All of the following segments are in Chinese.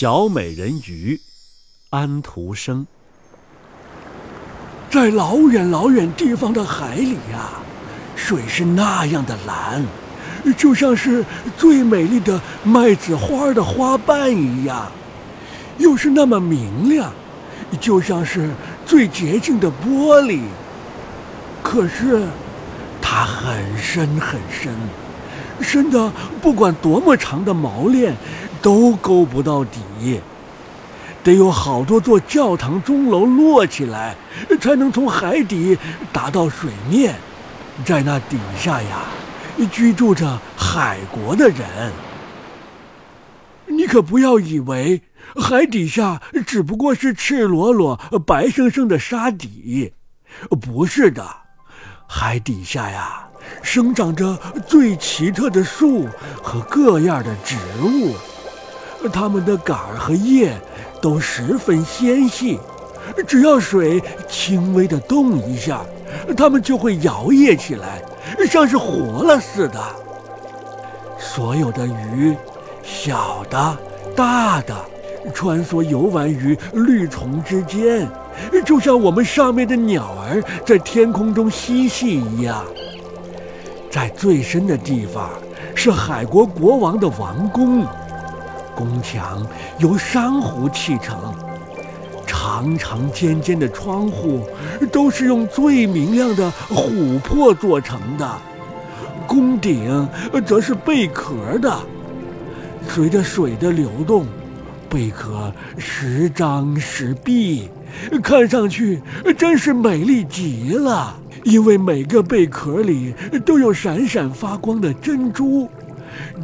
小美人鱼，安徒生。在老远老远地方的海里呀，水是那样的蓝，就像是最美丽的麦子花的花瓣一样，又是那么明亮，就像是最洁净的玻璃。可是，它很深很深，深的不管多么长的锚链。都勾不到底，得有好多座教堂钟楼摞起来，才能从海底达到水面。在那底下呀，居住着海国的人。你可不要以为海底下只不过是赤裸裸、白生生的沙底，不是的，海底下呀，生长着最奇特的树和各样的植物。它们的杆儿和叶都十分纤细，只要水轻微的动一下，它们就会摇曳起来，像是活了似的。所有的鱼，小的、大的，穿梭游玩于绿丛之间，就像我们上面的鸟儿在天空中嬉戏一样。在最深的地方，是海国国王的王宫。宫墙由珊瑚砌成，长长尖尖的窗户都是用最明亮的琥珀做成的，宫顶则是贝壳的。随着水的流动，贝壳时张时闭，看上去真是美丽极了。因为每个贝壳里都有闪闪发光的珍珠。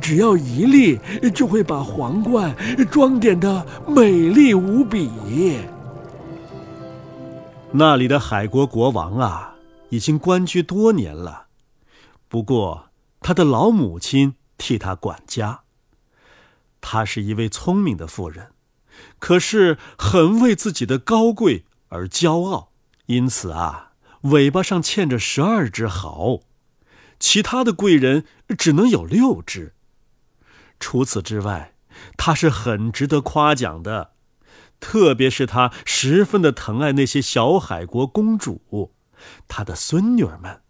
只要一粒，就会把皇冠装点的美丽无比。那里的海国国王啊，已经官居多年了，不过他的老母亲替他管家。她是一位聪明的妇人，可是很为自己的高贵而骄傲，因此啊，尾巴上嵌着十二只毫。其他的贵人只能有六只。除此之外，他是很值得夸奖的，特别是他十分的疼爱那些小海国公主，他的孙女儿们。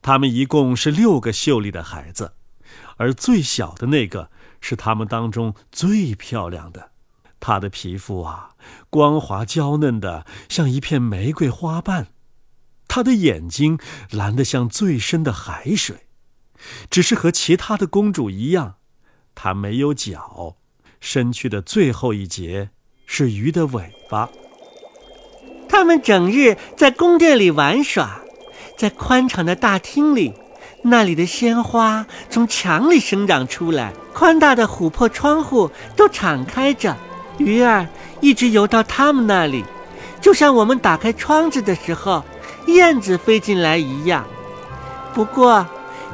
他们一共是六个秀丽的孩子，而最小的那个是他们当中最漂亮的。她的皮肤啊，光滑娇嫩的像一片玫瑰花瓣。她的眼睛蓝得像最深的海水，只是和其他的公主一样，她没有脚，身躯的最后一节是鱼的尾巴。他们整日在宫殿里玩耍，在宽敞的大厅里，那里的鲜花从墙里生长出来，宽大的琥珀窗户都敞开着，鱼儿一直游到他们那里，就像我们打开窗子的时候。燕子飞进来一样，不过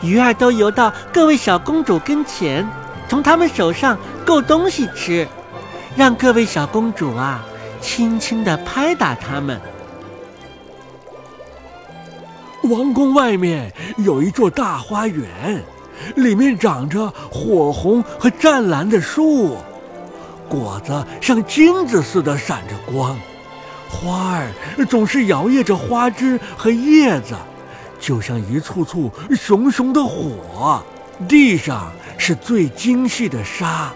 鱼儿都游到各位小公主跟前，从他们手上够东西吃，让各位小公主啊轻轻地拍打它们。王宫外面有一座大花园，里面长着火红和湛蓝的树，果子像金子似的闪着光。花儿总是摇曳着花枝和叶子，就像一簇簇熊熊的火。地上是最精细的沙，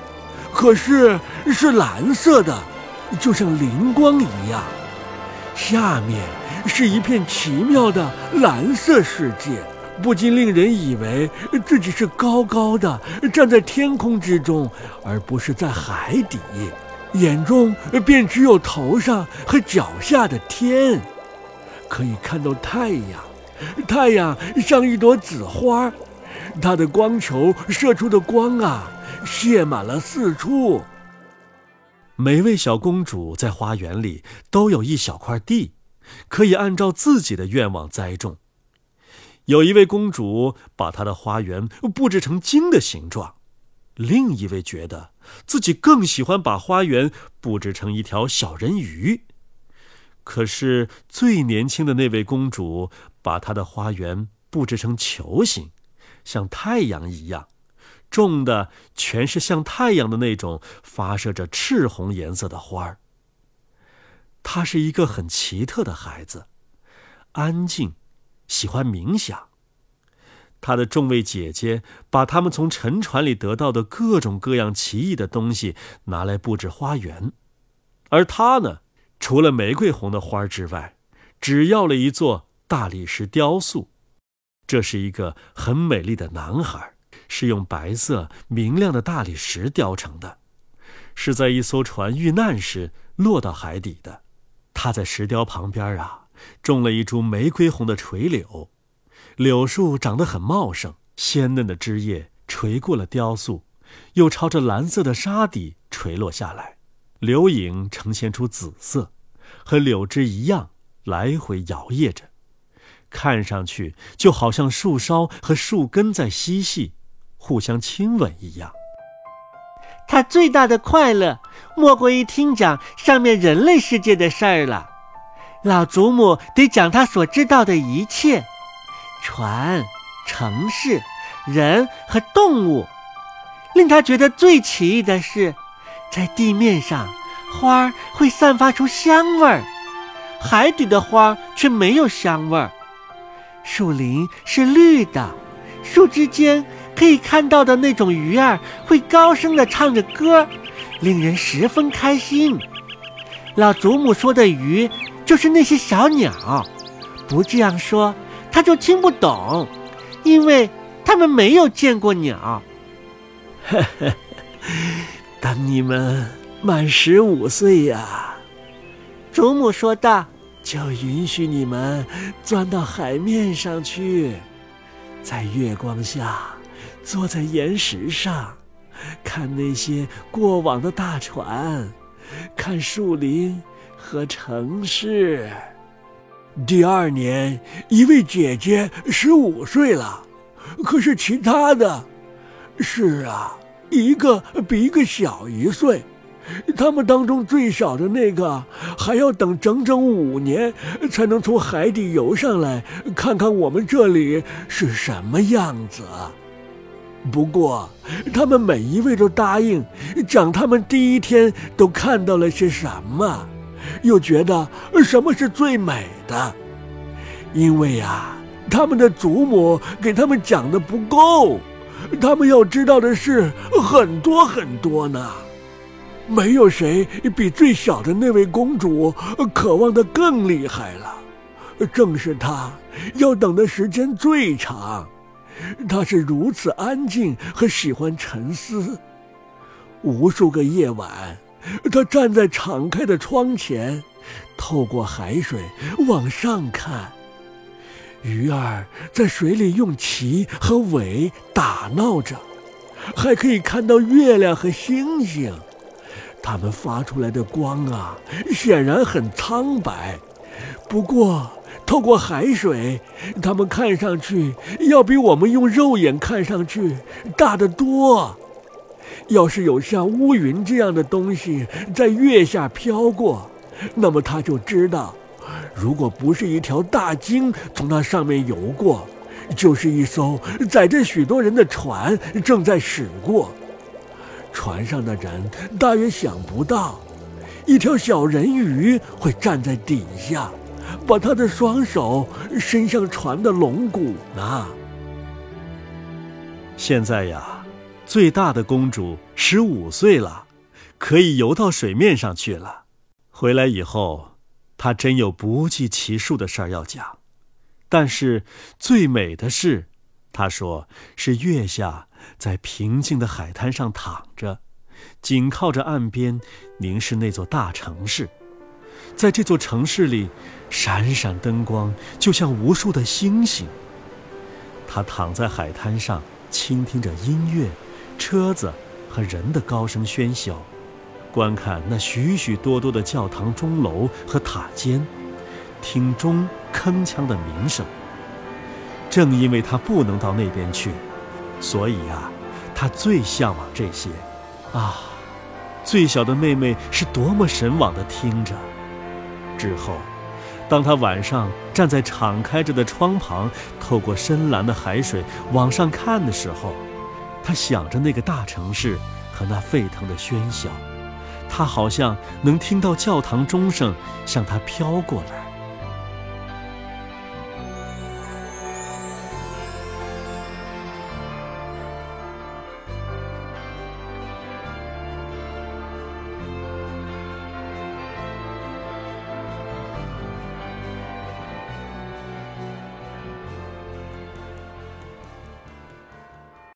可是是蓝色的，就像灵光一样。下面是一片奇妙的蓝色世界，不禁令人以为自己是高高的站在天空之中，而不是在海底。眼中便只有头上和脚下的天，可以看到太阳。太阳像一朵紫花，它的光球射出的光啊，泻满了四处。每位小公主在花园里都有一小块地，可以按照自己的愿望栽种。有一位公主把她的花园布置成鲸的形状。另一位觉得自己更喜欢把花园布置成一条小人鱼，可是最年轻的那位公主把她的花园布置成球形，像太阳一样，种的全是像太阳的那种发射着赤红颜色的花儿。他是一个很奇特的孩子，安静，喜欢冥想。他的众位姐姐把他们从沉船里得到的各种各样奇异的东西拿来布置花园，而他呢，除了玫瑰红的花之外，只要了一座大理石雕塑。这是一个很美丽的男孩，是用白色明亮的大理石雕成的，是在一艘船遇难时落到海底的。他在石雕旁边啊，种了一株玫瑰红的垂柳。柳树长得很茂盛，鲜嫩的枝叶垂过了雕塑，又朝着蓝色的沙底垂落下来，柳影呈现出紫色，和柳枝一样来回摇曳着，看上去就好像树梢和树根在嬉戏，互相亲吻一样。他最大的快乐，莫过于听讲上面人类世界的事儿了。老祖母得讲他所知道的一切。船、城市、人和动物，令他觉得最奇异的是，在地面上，花儿会散发出香味儿，海底的花却没有香味儿。树林是绿的，树枝间可以看到的那种鱼儿会高声地唱着歌，令人十分开心。老祖母说的鱼，就是那些小鸟，不这样说。他就听不懂，因为他们没有见过鸟。呵呵，等你们满十五岁呀，祖母说道，就允许你们钻到海面上去，在月光下，坐在岩石上，看那些过往的大船，看树林和城市。第二年，一位姐姐十五岁了，可是其他的，是啊，一个比一个小一岁。他们当中最小的那个，还要等整整五年才能从海底游上来，看看我们这里是什么样子。不过，他们每一位都答应讲他们第一天都看到了些什么。又觉得什么是最美的？因为呀，他们的祖母给他们讲的不够，他们要知道的事很多很多呢。没有谁比最小的那位公主渴望的更厉害了。正是她，要等的时间最长。她是如此安静和喜欢沉思，无数个夜晚。他站在敞开的窗前，透过海水往上看，鱼儿在水里用鳍和尾打闹着，还可以看到月亮和星星。它们发出来的光啊，显然很苍白，不过透过海水，它们看上去要比我们用肉眼看上去大得多。要是有像乌云这样的东西在月下飘过，那么他就知道，如果不是一条大鲸从那上面游过，就是一艘载着许多人的船正在驶过。船上的人大约想不到，一条小人鱼会站在底下，把他的双手伸向船的龙骨呢。现在呀。最大的公主十五岁了，可以游到水面上去了。回来以后，她真有不计其数的事儿要讲。但是最美的事，她说是月下在平静的海滩上躺着，紧靠着岸边，凝视那座大城市。在这座城市里，闪闪灯光就像无数的星星。她躺在海滩上，倾听着音乐。车子和人的高声喧嚣，观看那许许多多的教堂钟楼和塔尖，听钟铿锵的鸣声。正因为他不能到那边去，所以呀，他最向往这些。啊，最小的妹妹是多么神往地听着。之后，当他晚上站在敞开着的窗旁，透过深蓝的海水往上看的时候。他想着那个大城市和那沸腾的喧嚣，他好像能听到教堂钟声向他飘过来。